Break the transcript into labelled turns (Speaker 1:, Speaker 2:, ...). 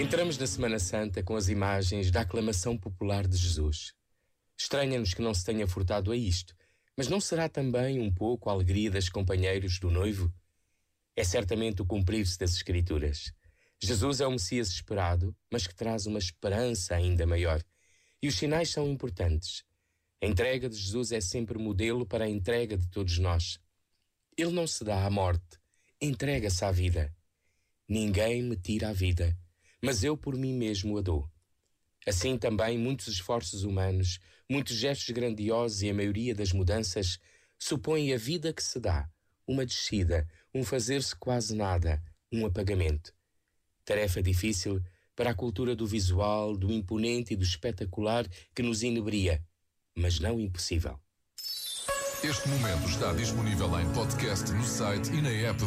Speaker 1: Entramos na Semana Santa com as imagens da aclamação popular de Jesus. Estranha-nos que não se tenha furtado a isto, mas não será também um pouco a alegria das companheiros do noivo? É certamente o cumprir-se das Escrituras. Jesus é o Messias esperado, mas que traz uma esperança ainda maior. E os sinais são importantes. A entrega de Jesus é sempre modelo para a entrega de todos nós. Ele não se dá à morte, entrega-se à vida. Ninguém me tira a vida, mas eu por mim mesmo a dou. Assim também muitos esforços humanos, muitos gestos grandiosos e a maioria das mudanças supõem a vida que se dá, uma descida, um fazer-se quase nada, um apagamento. Tarefa difícil para a cultura do visual, do imponente e do espetacular que nos inebria, mas não impossível.
Speaker 2: Este momento está disponível em podcast no site e na app da